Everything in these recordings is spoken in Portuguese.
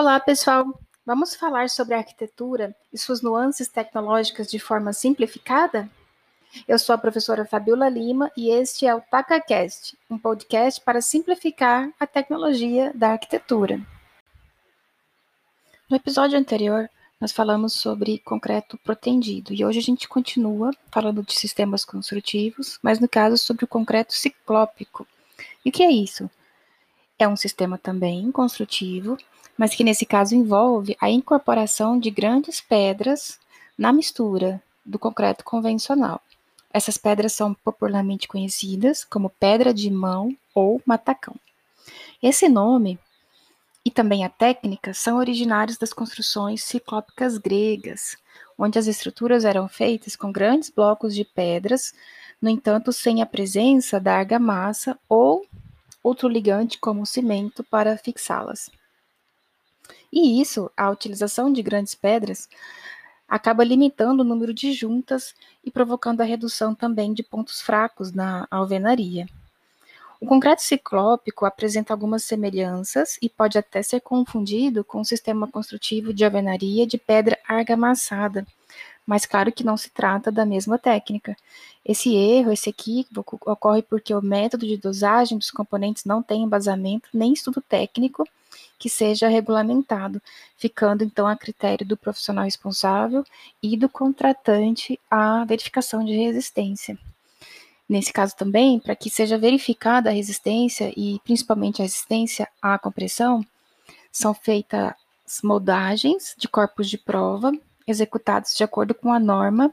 Olá, pessoal! Vamos falar sobre a arquitetura e suas nuances tecnológicas de forma simplificada? Eu sou a professora Fabiola Lima e este é o TacaCast, um podcast para simplificar a tecnologia da arquitetura. No episódio anterior, nós falamos sobre concreto protendido e hoje a gente continua falando de sistemas construtivos, mas no caso sobre o concreto ciclópico. E o que é isso? É um sistema também construtivo mas que nesse caso envolve a incorporação de grandes pedras na mistura do concreto convencional. Essas pedras são popularmente conhecidas como pedra de mão ou matacão. Esse nome e também a técnica são originários das construções ciclópicas gregas, onde as estruturas eram feitas com grandes blocos de pedras, no entanto, sem a presença da argamassa ou outro ligante como cimento para fixá-las. E isso, a utilização de grandes pedras, acaba limitando o número de juntas e provocando a redução também de pontos fracos na alvenaria. O concreto ciclópico apresenta algumas semelhanças e pode até ser confundido com o sistema construtivo de alvenaria de pedra argamassada, mas claro que não se trata da mesma técnica. Esse erro, esse equívoco, ocorre porque o método de dosagem dos componentes não tem embasamento nem estudo técnico que seja regulamentado, ficando então a critério do profissional responsável e do contratante a verificação de resistência. Nesse caso também, para que seja verificada a resistência e principalmente a resistência à compressão, são feitas moldagens de corpos de prova executados de acordo com a norma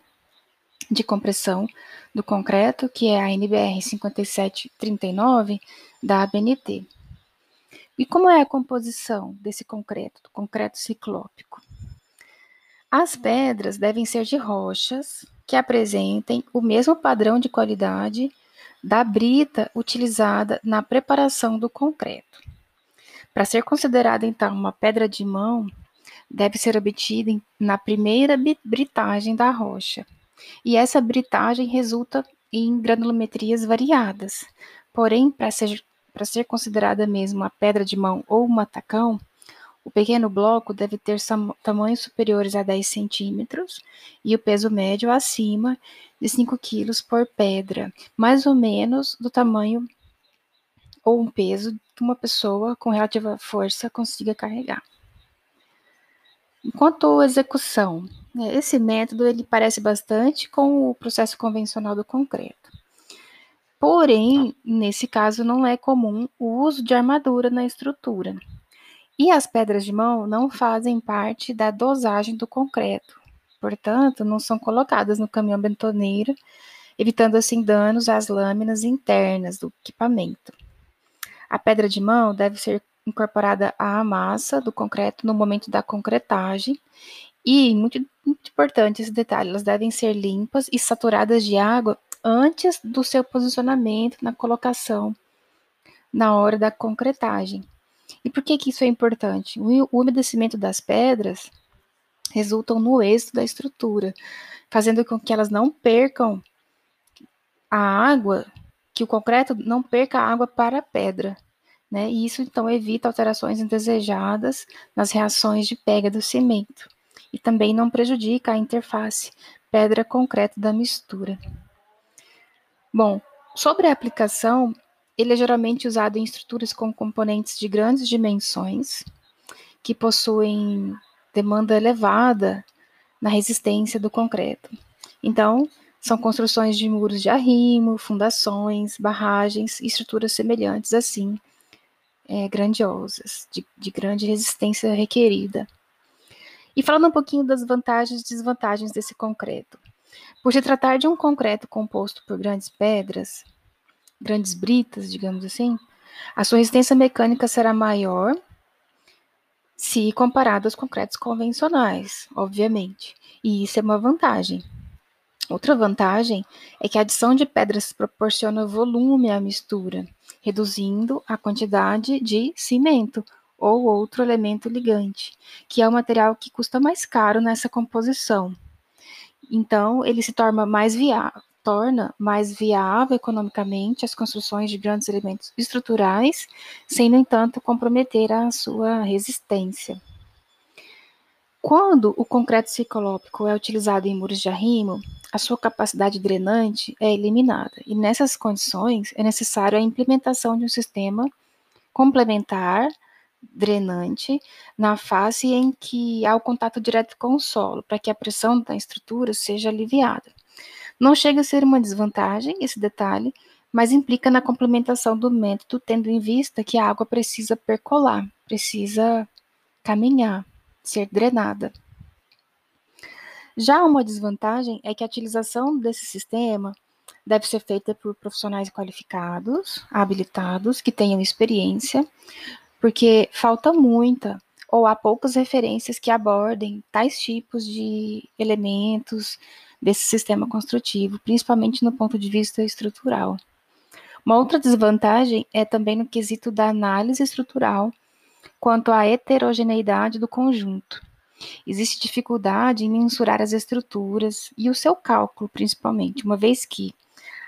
de compressão do concreto, que é a NBR 5739 da ABNT. E como é a composição desse concreto, do concreto ciclópico? As pedras devem ser de rochas que apresentem o mesmo padrão de qualidade da brita utilizada na preparação do concreto. Para ser considerada então uma pedra de mão, deve ser obtida na primeira britagem da rocha. E essa britagem resulta em granulometrias variadas. Porém, para ser, ser considerada mesmo uma pedra de mão ou um matacão, o pequeno bloco deve ter tamanhos superiores a 10 centímetros e o peso médio acima de 5 quilos por pedra, mais ou menos do tamanho ou um peso que uma pessoa com relativa força consiga carregar. Quanto à execução, né, esse método ele parece bastante com o processo convencional do concreto. Porém, nesse caso não é comum o uso de armadura na estrutura. E as pedras de mão não fazem parte da dosagem do concreto. Portanto, não são colocadas no caminhão betoneiro, evitando assim danos às lâminas internas do equipamento. A pedra de mão deve ser incorporada à massa do concreto no momento da concretagem. E, muito, muito importante esse detalhe, elas devem ser limpas e saturadas de água antes do seu posicionamento na colocação na hora da concretagem. E por que, que isso é importante? O umedecimento das pedras resultam no êxito da estrutura, fazendo com que elas não percam a água, que o concreto não perca a água para a pedra. Né? E isso então evita alterações indesejadas nas reações de pega do cimento e também não prejudica a interface pedra-concreto da mistura. Bom, sobre a aplicação, ele é geralmente usado em estruturas com componentes de grandes dimensões, que possuem demanda elevada na resistência do concreto. Então, são construções de muros de arrimo, fundações, barragens e estruturas semelhantes assim, é, grandiosas, de, de grande resistência requerida. E falando um pouquinho das vantagens e desvantagens desse concreto. Por se tratar de um concreto composto por grandes pedras, grandes britas, digamos assim, a sua resistência mecânica será maior se comparado aos concretos convencionais, obviamente. E isso é uma vantagem. Outra vantagem é que a adição de pedras proporciona volume à mistura, reduzindo a quantidade de cimento ou outro elemento ligante, que é o material que custa mais caro nessa composição. Então, ele se torna mais viável, torna mais viável economicamente as construções de grandes elementos estruturais, sem, no entanto, comprometer a sua resistência. Quando o concreto ciclópico é utilizado em muros de arrimo, a sua capacidade drenante é eliminada, e nessas condições é necessário a implementação de um sistema complementar drenante na face em que há o contato direto com o solo, para que a pressão da estrutura seja aliviada. Não chega a ser uma desvantagem esse detalhe, mas implica na complementação do método, tendo em vista que a água precisa percolar, precisa caminhar, ser drenada. Já uma desvantagem é que a utilização desse sistema deve ser feita por profissionais qualificados, habilitados, que tenham experiência, porque falta muita ou há poucas referências que abordem tais tipos de elementos desse sistema construtivo, principalmente no ponto de vista estrutural. Uma outra desvantagem é também no quesito da análise estrutural quanto à heterogeneidade do conjunto. Existe dificuldade em mensurar as estruturas e o seu cálculo, principalmente, uma vez que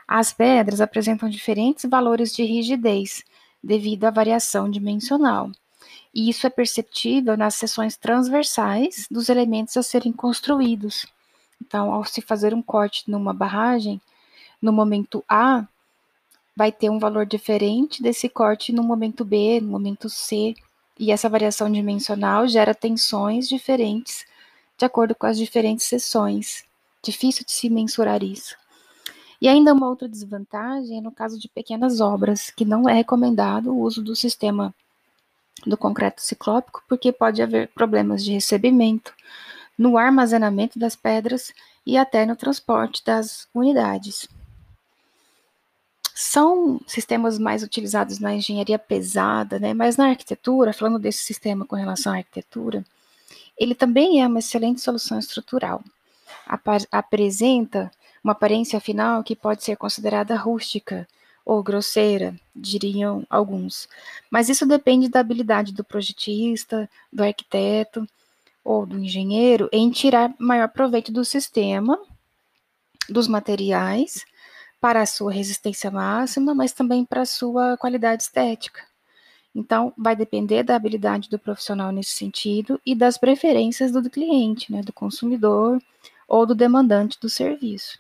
as pedras apresentam diferentes valores de rigidez, devido à variação dimensional. E isso é perceptível nas seções transversais dos elementos a serem construídos. Então, ao se fazer um corte numa barragem, no momento A, vai ter um valor diferente desse corte no momento B, no momento C, e essa variação dimensional gera tensões diferentes de acordo com as diferentes seções. Difícil de se mensurar isso. E ainda uma outra desvantagem é no caso de pequenas obras, que não é recomendado o uso do sistema do concreto ciclópico, porque pode haver problemas de recebimento, no armazenamento das pedras e até no transporte das unidades. São sistemas mais utilizados na engenharia pesada, né? mas na arquitetura, falando desse sistema com relação à arquitetura, ele também é uma excelente solução estrutural. Apresenta uma aparência final que pode ser considerada rústica ou grosseira, diriam alguns. Mas isso depende da habilidade do projetista, do arquiteto ou do engenheiro em tirar maior proveito do sistema, dos materiais, para a sua resistência máxima, mas também para a sua qualidade estética. Então, vai depender da habilidade do profissional nesse sentido e das preferências do cliente, né, do consumidor ou do demandante do serviço.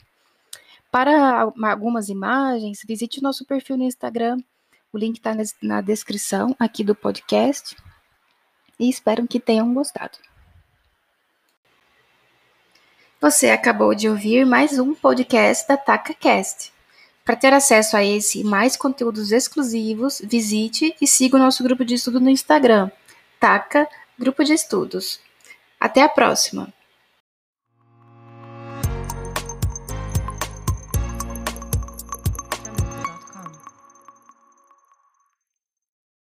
Para algumas imagens, visite o nosso perfil no Instagram. O link está na descrição aqui do podcast. E espero que tenham gostado. Você acabou de ouvir mais um podcast da TacaCast. Para ter acesso a esse e mais conteúdos exclusivos, visite e siga o nosso grupo de estudo no Instagram, Taca Grupo de Estudos. Até a próxima!